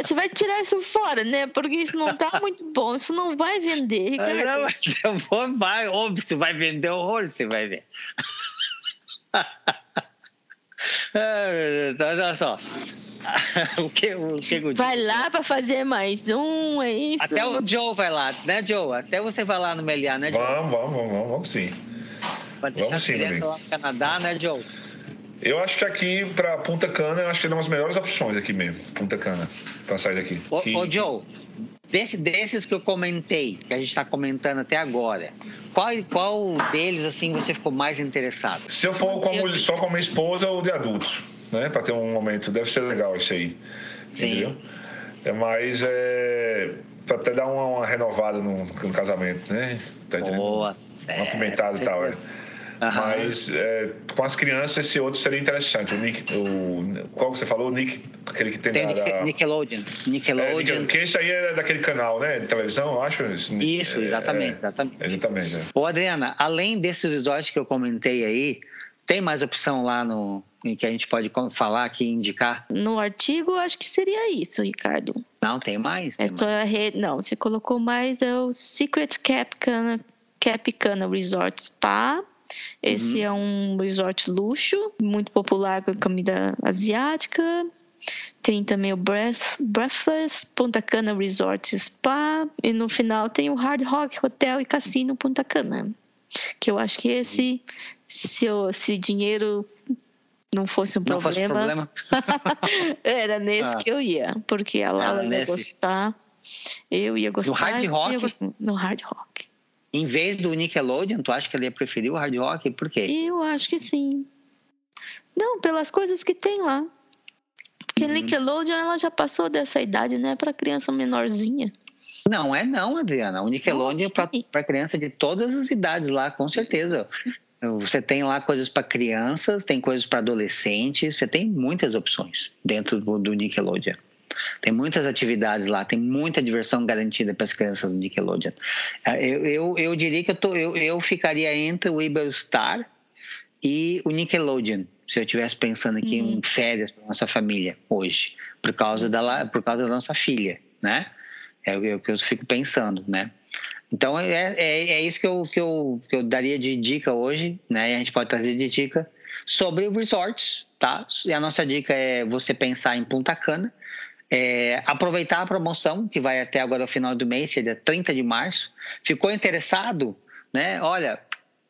Você vai tirar isso fora, né? Porque isso não tá muito bom, isso não vai vender, Ricardo. Não, mas eu vou, vai, óbvio, você vai vender horror, você vai ver. *laughs* Então, olha só. *laughs* o que, o que o vai lá para fazer mais um, é isso? Até o Joe vai lá, né, Joe? Até você vai lá no Meliá, né, Joe? Vamos, vamos, vamos, vamos sim. Pra deixar Vamos sim, lá no Canadá, né, Joe? Eu acho que aqui para Punta Cana, eu acho que é uma das melhores opções aqui mesmo, Punta Cana, para sair daqui. Ô, que... ô Joe, desse, desses que eu comentei, que a gente está comentando até agora, qual, qual deles assim você ficou mais interessado? Se eu for como, só com minha esposa ou de adultos, né? Para ter um momento, deve ser legal isso aí. Sim. Entendeu? É mais é, para até dar uma, uma renovada no, no, casamento, né? Tá entendendo? Boa. Uma pimentada e tal, é. Aham. Mas é, com as crianças esse outro seria interessante. O Nick, o, qual que você falou? O Nick, aquele que tem, Tem da, da- Nickelodeon. Nickelodeon. É, porque esse aí é daquele canal, né? De televisão, eu acho. Isso, é, exatamente, é, exatamente. exatamente. é. Ô, Adriana, além desses resorts que eu comentei aí, tem mais opção lá no em que a gente pode falar aqui e indicar? No artigo, acho que seria isso, Ricardo. Não, tem mais. É tem só mais. a rede. Não, você colocou mais é o Secret Capcana, Capcana Resort Spa. Esse é um resort luxo, muito popular com comida asiática. Tem também o Breath, Breathless Punta Cana Resort Spa. E no final tem o Hard Rock Hotel e Cassino Punta Cana. Que eu acho que esse, se, eu, se dinheiro não fosse um Não fosse um problema, problema. *laughs* era nesse Ah. que eu ia, porque a Lala Ah, ia gostar, eu ia gostar. Hard você ia Rock? gostar. No Hard Rock. Em vez do Nickelodeon, tu acha que ele ia preferir o Hard Rock? Por quê? Eu acho que sim. Não, pelas coisas que tem lá. Porque Uhum. Nickelodeon ela já passou dessa idade, né? Para criança menorzinha. Não é não, Adriana. O Nickelodeon é para criança de todas as idades lá, com certeza. Você tem lá coisas para crianças, tem coisas para adolescentes, você tem muitas opções dentro do, Nickelodeon. Tem muitas atividades lá, tem muita diversão garantida para as crianças do Nickelodeon. Eh, Eu, eu, eu diria que eu, tô, eu, eu ficaria entre o Iberostar e o Nickelodeon, se eu estivesse pensando aqui em férias para nossa família hoje, por causa da, por causa da nossa filha, né? É o que eu fico pensando, né? Então é, é, é isso que eu, que, eu, que eu daria de dica hoje, né? E a gente pode trazer de dica sobre resorts, tá? E a nossa dica é você pensar em Punta Cana, é, aproveitar a promoção que vai até agora o final do mês, dia 30 de março. Ficou interessado, né? Olha,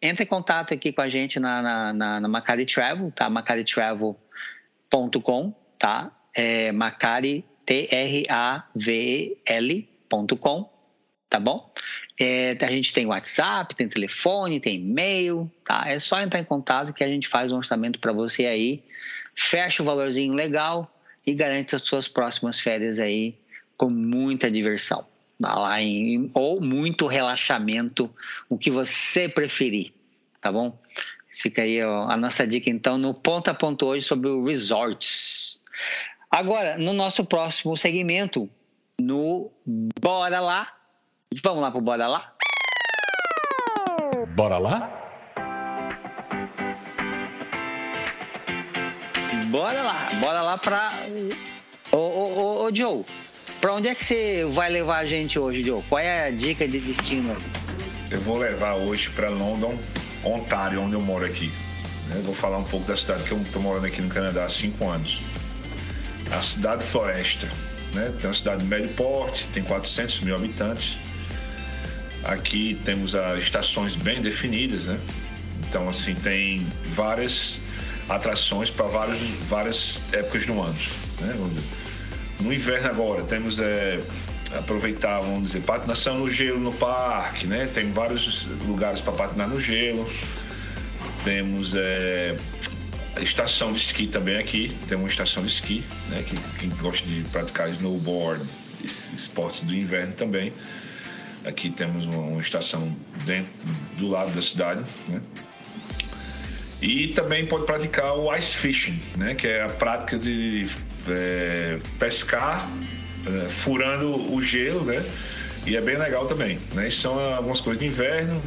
entre em contato aqui com a gente na, na, na, na Macari Travel, tá? macaritravel.com, tá? É Macari, T-R-A-V-L.com, tá bom? É, a gente tem WhatsApp, tem telefone, tem e-mail, tá? É só entrar em contato que a gente faz um orçamento para você aí, fecha o valorzinho legal e garante as suas próximas férias aí com muita diversão. Tá Lá em, ou muito relaxamento, o que você preferir, tá bom? Fica aí ó, a nossa dica então no ponto a ponto hoje sobre o resorts. Agora, no nosso próximo segmento, no Bora Lá. Vamos lá pro Bora Lá? Bora lá? Bora lá, bora lá pra. Ô, ô, ô, ô Joe, pra onde é que você vai levar a gente hoje, Joe? Qual é a dica de destino? Eu vou levar hoje para London, Ontário, onde eu moro aqui. Eu vou falar um pouco da cidade que eu estou morando aqui no Canadá há cinco anos. A cidade floresta. Né? Tem uma cidade de médio porte, tem 400 mil habitantes. Aqui temos as estações bem definidas, né? Então, assim, tem várias atrações para várias, várias épocas do ano. Né? No inverno agora, temos é, aproveitar, vamos dizer, patinação no gelo no parque, né? Tem vários lugares para patinar no gelo. Temos é, estação de esqui também aqui. Tem uma estação de esqui, né? Que, quem gosta de praticar snowboard, es- esportes do inverno também. Aqui temos uma, uma estação dentro, do lado da cidade, né? E também pode praticar o ice fishing, né? Que é a prática de é, pescar é, furando o gelo, né? E é bem legal também, né? São algumas coisas de inverno.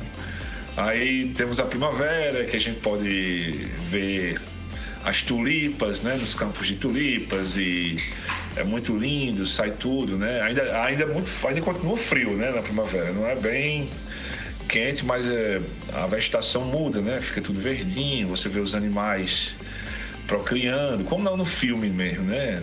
Aí temos a primavera, que a gente pode ver as tulipas, né? Nos campos de tulipas e é muito lindo, sai tudo, né? Ainda, ainda é muito, ainda continua frio, né? Na primavera, não é bem quente, mas é, a vegetação muda, né? Fica tudo verdinho, você vê os animais procriando, como não no filme mesmo, né?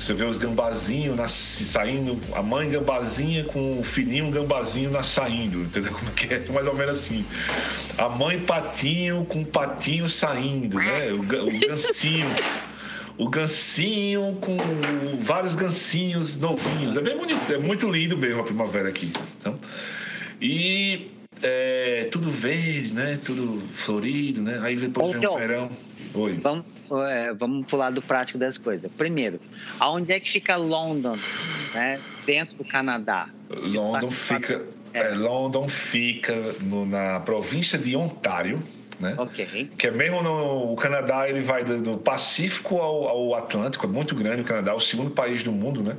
Você vê os gambazinhos saindo, a mãe gambazinha com o filhinho gambazinho na, saindo, entendeu? Como que é? Mais ou menos assim. A mãe patinho com o patinho saindo, né? O, o gancinho. o gancinho com vários gancinhos novinhos. É bem bonito, é muito lindo mesmo a primavera aqui. Então, e é, tudo verde, né? Tudo florido, né? Aí depois vem o verão. Oi. Vamos, é, vamos lado prático das coisas. Primeiro, aonde é que fica London, né? Dentro do Canadá? London fica, é. London fica no, na província de Ontário. Né? Okay. Que é mesmo no o Canadá, ele vai do, do Pacífico ao, ao, Atlântico, é muito grande o Canadá, é o segundo país do mundo, né?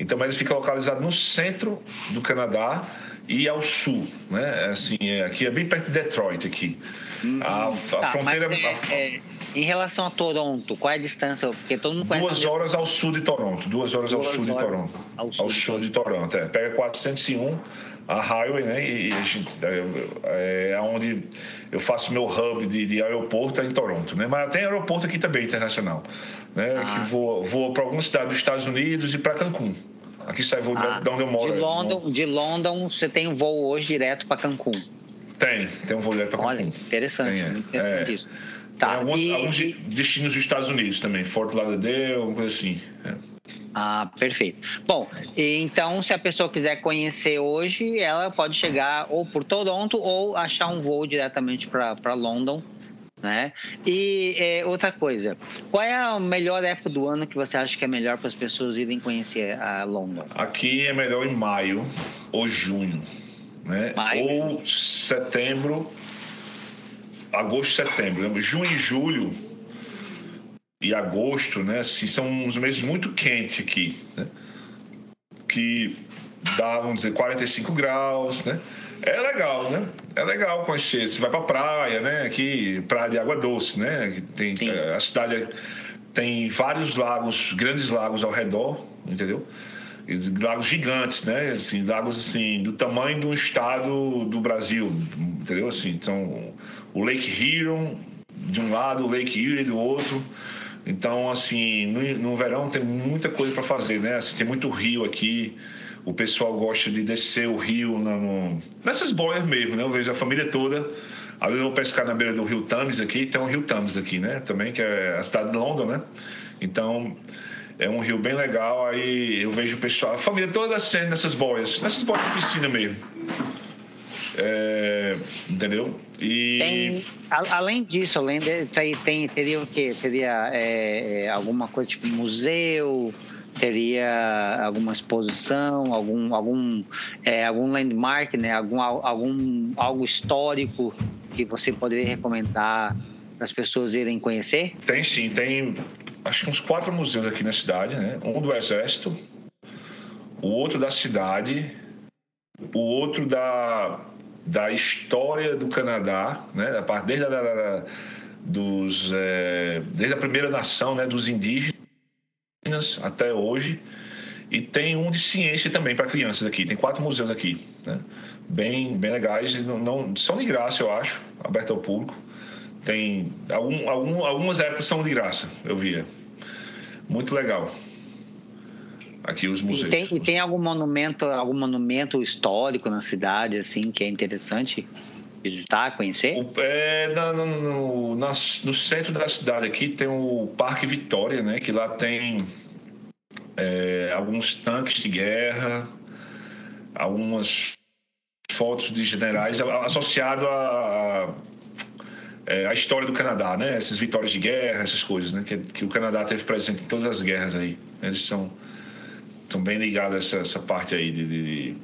Então, ele fica localizado no centro do Canadá e ao sul, né? Assim, é, aqui é bem perto de Detroit aqui. Hum, a, a tá, fronteira. É, a, é, em relação a Toronto, qual é a distância? Porque todo mundo conhece. Duas horas ao sul de Toronto. Duas horas duas ao sul de Toronto. Ao sul, ao sul de, Toronto. é. Pega 401 a highway, né? E, é, é onde eu faço meu hub de, de aeroporto é em Toronto, né? Mas tem aeroporto aqui também internacional, né? Ah, que voa, para algumas cidades dos Estados Unidos e para Cancún. Aqui sai voo ah, de onde eu moro. De London, de London, você tem um voo hoje direto para Cancún? Tem, tem um voo direto para. Olha, interessante, tem, é. interessante é. isso. Tá, tem alguns, e, alguns destinos dos Estados Unidos também, Fort Lauderdale, alguma coisa assim. É. Ah, perfeito. Bom, então se a pessoa quiser conhecer hoje, ela pode chegar ou por Toronto ou achar um voo diretamente para London né? E é, outra coisa, qual é a melhor época do ano que você acha que é melhor para as pessoas irem conhecer a London? Aqui é melhor em maio ou junho, né? Maio, ou junho. setembro, agosto, setembro. Junho e julho e agosto, né? Assim, são uns meses muito quentes aqui, né? Que dá, vamos dizer, 45 graus, né? É legal, né? É legal conhecer. Você vai pra praia, né? Aqui, praia de água doce, né? Tem, eh, a cidade tem vários lagos, grandes lagos ao redor, entendeu? Lagos gigantes, né? Assim, lagos assim do tamanho do estado do Brasil, entendeu? Assim, então o Lake Huron de um lado, o Lake Erie do outro. Então, assim, no, no verão tem muita coisa para fazer, né? Assim, tem muito rio aqui o pessoal gosta de descer o rio no, nessas boias mesmo, né? Eu vejo a família toda. Ali eu vou pescar na beira do rio Thames aqui, tem um rio Thames aqui, né? Também, que é a cidade de London, né? Então, é um rio bem legal. Aí eu vejo o pessoal, a família toda descendo nessas boias, nessas boias de piscina mesmo. É, entendeu? E... Tem, além disso, além disso aí, tem, teria o quê? Teria é, é, alguma coisa tipo museu, teria alguma exposição, algum algum é, algum landmark, né? Algum algum algo histórico que você poderia recomendar para as pessoas irem conhecer? Tem sim, tem acho que uns quatro museus aqui na cidade, né? Um do Exército, o outro da cidade, o outro da da história do Canadá, né? A parte desde a, da, dos é, desde a primeira nação, né? Dos indígenas até hoje. E tem um de ciência também para crianças aqui. Tem quatro museus aqui, né? bem, bem legais. Não, não, são de graça, eu acho, aberto ao público. Tem algum, algum, algumas épocas são de graça, eu via. Muito legal. Aqui os museus. E tem, e tem algum monumento, algum monumento histórico na cidade assim que é interessante? visitar, conhecer? O, é, no, no, no, centro da cidade aqui tem o Parque Vitória, né? Que lá tem é, alguns tanques de guerra, algumas fotos de generais associado a, é, a, história do Canadá, né? Essas vitórias de guerra, essas coisas, né? Que, que o Canadá teve presente em todas as guerras aí. Eles são, são bem ligados a essa, essa parte aí de, de, de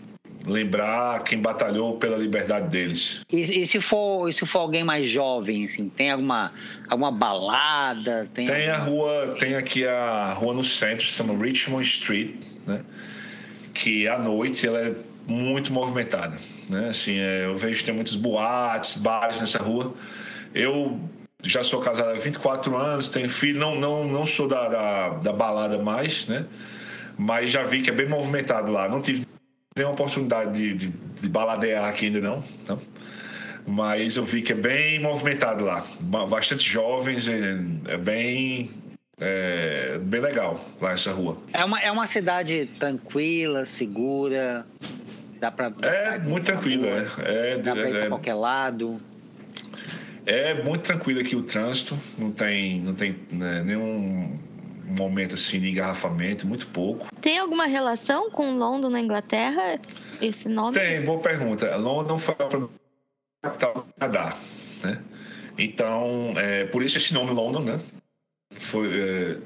lembrar quem batalhou pela liberdade deles. E, e, se for se for alguém mais jovem, assim, tem alguma alguma balada? Tem, tem a rua, assim? tem aqui a rua no centro, se chama Richmond Street, né? Que à noite ela é muito movimentada, né? Assim, é, eu vejo que tem muitos boates, bares nessa rua. Eu já sou casado há 24 anos, tenho filho, não não não sou da, da, da balada mais, né? Mas já vi que é bem movimentado lá. Não tive tenho a oportunidade de, de, de, baladear aqui ainda não, não, mas eu vi que é bem movimentado lá, bastante jovens, é, é bem É bem legal lá essa rua. É uma, é uma cidade tranquila, segura. Dá pra. É muito tranquila. É, é, dá pra ir é, pra qualquer lado. É muito tranquilo aqui o trânsito. Não tem, não tem né, nenhum momento assim de engarrafamento, muito pouco. Tem alguma relação com London na Inglaterra? Esse nome? Tem, boa pergunta. London foi a capital do Canadá, né? Então, é, por isso esse nome London, né? Foi, é,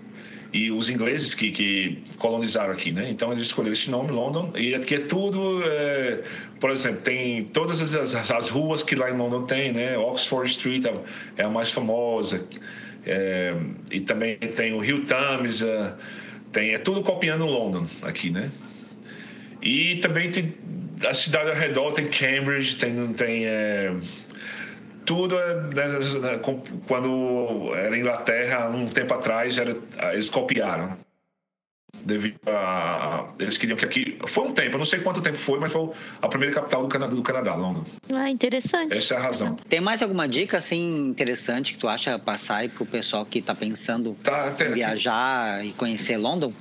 e os ingleses que, que colonizaram aqui, né? Então eles escolheram esse nome London e aqui é tudo, é, por exemplo, tem todas as, as, ruas que lá em London tem, né? Oxford Street é, é a mais famosa é, e também tem o Rio Thames, é, tem é tudo copiando London aqui, né? E também tem a cidade ao redor tem Cambridge, tem tem é, tudo é, né, né, quando era Inglaterra um tempo atrás era, eles copiaram. Devido a eles queriam que aqui foi um tempo eu não sei quanto tempo foi mas foi a primeira capital do Canadá do Canadá London ah interessante. Essa é a razão. Tem mais alguma dica assim interessante que tu acha passar para o pessoal que está pensando tá, em viajar e conhecer London?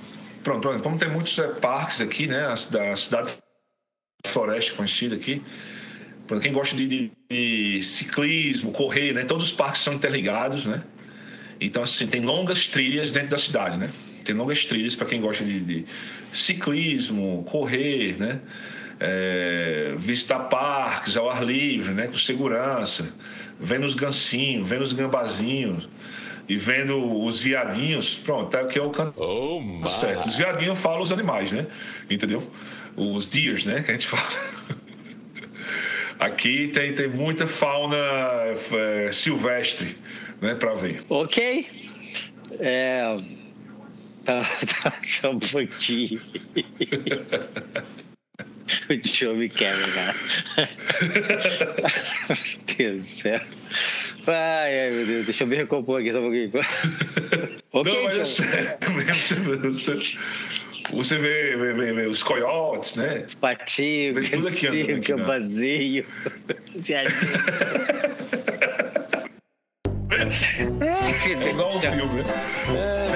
Pronto, pronto como tem muitos é, parques aqui né a, a cidade floresta conhecida aqui quem gosta de, de, de, ciclismo, correr, né? Todos os parques são interligados, né? Então, assim, tem longas trilhas dentro da cidade, né? Tem longas trilhas para quem gosta de, de, ciclismo, correr, né? É, visitar parques ao ar livre, né? Com segurança, vendo os gancinhos, vendo os gambazinhos e vendo os viadinhos. Pronto, é o que é o canto oh, certo. Os viadinhos falam os animais, né? Entendeu? Os deers, né? Que a gente fala. Aqui tem, tem muita fauna é, silvestre, né, para ver. Ok. É. Tá, *laughs* tá só um pouquinho. *laughs* o Joe me quebra, cara. *laughs* meu Deus do céu. Ai, ai, meu Deus, deixa eu me recompor aqui só um pouquinho. *laughs* ok, Não, mas é *laughs* mesmo, você, vê, vê, vê, vê, os coiotes, né? Os patinhos, o campazinho, viadinho. É igual um filme, né?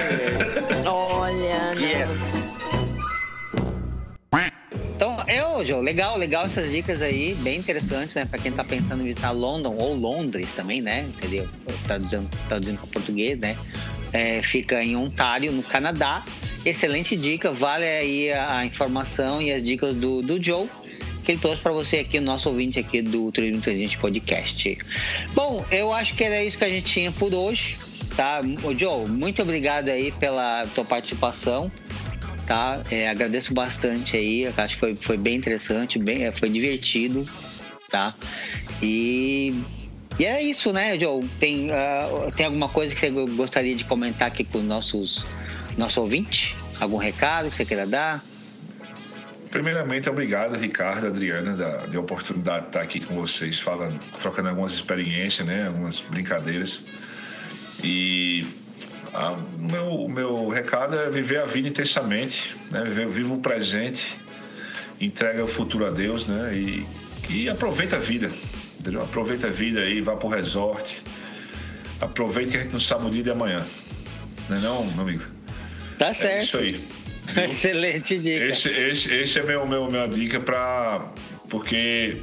Legal, legal essas dicas aí, bem interessantes, né? Pra quem tá pensando em visitar London ou Londres também, né? Seria traduzindo, traduzindo para português, né? É, fica em Ontário, no Canadá. Excelente dica, vale aí a, a informação e as dicas do, do Joe que ele trouxe para você aqui, nosso ouvinte aqui do Turismo Inteligente Podcast. Bom, eu acho que era isso que a gente tinha por hoje, tá? Joe, muito obrigado aí pela tua participação tá? É, agradeço bastante aí, acho que foi, foi bem interessante, bem, é, foi divertido, tá? E, e é isso, né, Joe? Tem, uh, tem alguma coisa que você gostaria de comentar aqui com os nossos nosso ouvinte? Algum recado que você queira dar? Primeiramente, obrigado, Ricardo, Adriana, da, da oportunidade de estar aqui com vocês, falando, trocando algumas experiências, né, algumas brincadeiras. E ah, o meu, meu recado é viver a vida intensamente, né? Viver, viva o presente, entrega o futuro a Deus, né? E, e aproveita a vida, entendeu? Aproveita a vida aí, vá pro resort. Aproveita que a gente não sabe o dia de amanhã. Não é não, meu amigo? Tá certo. É isso aí. *laughs* Excelente dica. Esse, esse, esse é meu, meu, minha dica para porque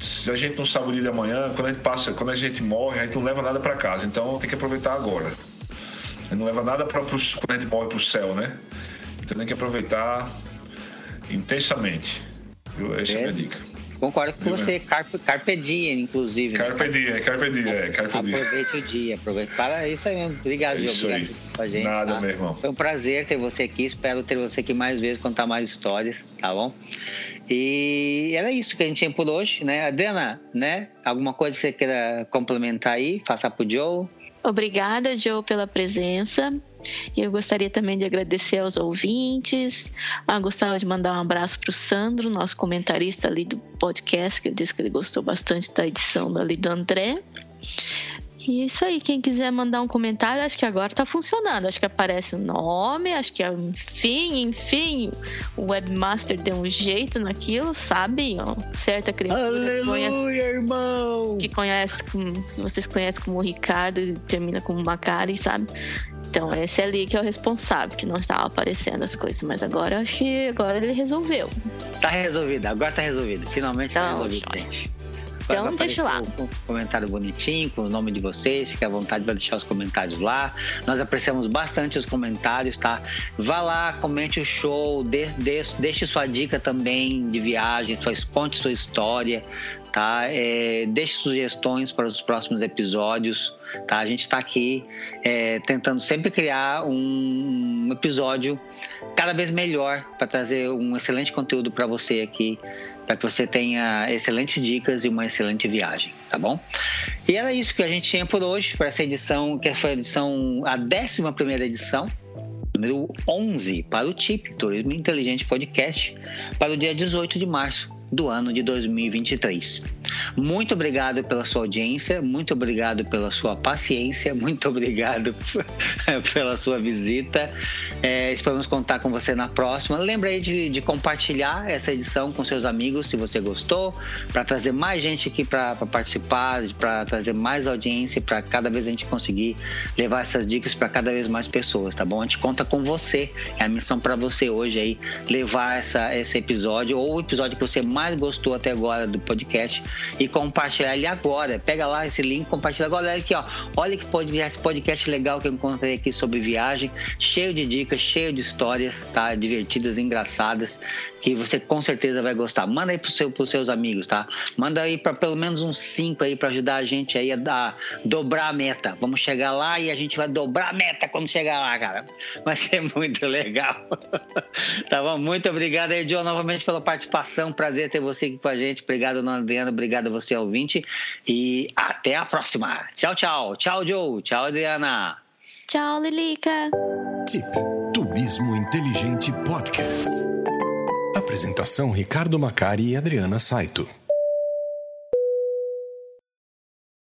se a gente não sabe o dia de amanhã, quando a gente passa, quando a gente morre, a gente não leva nada para casa. Então tem que aproveitar agora. Não leva nada para quando a gente morre para o céu, né? Então tem que aproveitar intensamente. Viu? Essa é, é a minha dica. Concordo com você, carpe, carpe diem, inclusive. Né? Carpe né? diem, carpe diem, é, carpe diem. Aproveite o dia, aproveite. Para isso aí mesmo. Obrigado, é isso Obrigado com a gente. Nada, tá? meu irmão. Foi um prazer ter você aqui. Espero ter você aqui mais vezes, contar mais histórias, tá bom? E era isso que a gente tinha por hoje, né? Adriana, né? Alguma coisa que você queira complementar aí? Faça pro Joe. Obrigada, Joe, pela presença. Eu gostaria também de agradecer aos ouvintes. Ah, gostava de mandar um abraço para o Sandro, nosso comentarista ali do podcast, que eu disse que ele gostou bastante da edição ali do André. E é isso aí, quem quiser mandar um comentário, acho que agora tá funcionando. Acho que aparece o nome, acho que enfim, enfim, o webmaster deu um jeito naquilo, sabe? Ó, certa criatura Aleluia, conhece, irmão! Que conhece, que vocês conhecem como Ricardo e termina como Macari, sabe? Então, esse ali que é o responsável, que não estava aparecendo as coisas, mas agora acho que agora ele resolveu. Tá resolvido, agora tá resolvido. Finalmente tá, tá resolvido, gente. Então, deixa lá. Um comentário bonitinho com o nome de vocês. Fique à vontade para deixar os comentários lá. Nós apreciamos bastante os comentários, tá? Vá lá, comente o show, de, de, deixe sua dica também de viagem, sua, conte sua história, tá? É, deixe sugestões para os próximos episódios, tá? A gente está aqui é, tentando sempre criar um episódio cada vez melhor para trazer um excelente conteúdo para você aqui, para que você tenha excelentes dicas e uma excelente viagem, tá bom? E era isso que a gente tinha por hoje, para essa edição, que foi a edição, a 11 primeira edição, número 11 para o TIP, Turismo Inteligente Podcast, para o dia 18 de março do ano de 2023. Muito obrigado pela sua audiência, muito obrigado pela sua paciência, *laughs* muito obrigado *laughs* pela sua visita. É, esperamos contar com você na próxima. Lembra aí de, de compartilhar essa edição com seus amigos se você gostou, para trazer mais gente aqui para participar, para trazer mais audiência, para cada vez a gente conseguir levar essas dicas para cada vez mais pessoas, tá bom? A gente conta com você. É a missão para você hoje aí levar essa, esse episódio ou o episódio que você mais gostou até agora do podcast e compartilhar ele agora. Pega lá esse link, compartilha agora. Olha aqui, ó. Olha que podcast, podcast legal que eu encontrei aqui sobre viagem, cheio de dicas, cheio de histórias, tá? Divertidas, engraçadas, que você com certeza vai gostar. Manda aí pro seu, pros seus amigos, tá? Manda aí para pelo menos uns cinco aí para ajudar a gente aí a, a dobrar a meta. Vamos chegar lá e a gente vai dobrar a meta quando chegar lá, cara. Vai ser *laughs* muito legal. *laughs* tá bom? Muito obrigado aí, John, novamente pela participação. Prazer ter você aqui com a gente. Obrigado, Adriana. Obrigado a você, ouvinte. E até a próxima. Tchau, tchau. Tchau, Joe. Tchau, Adriana. Tchau, Lilica. Tip Turismo Inteligente Podcast. Apresentação Ricardo Macari e Adriana Saito.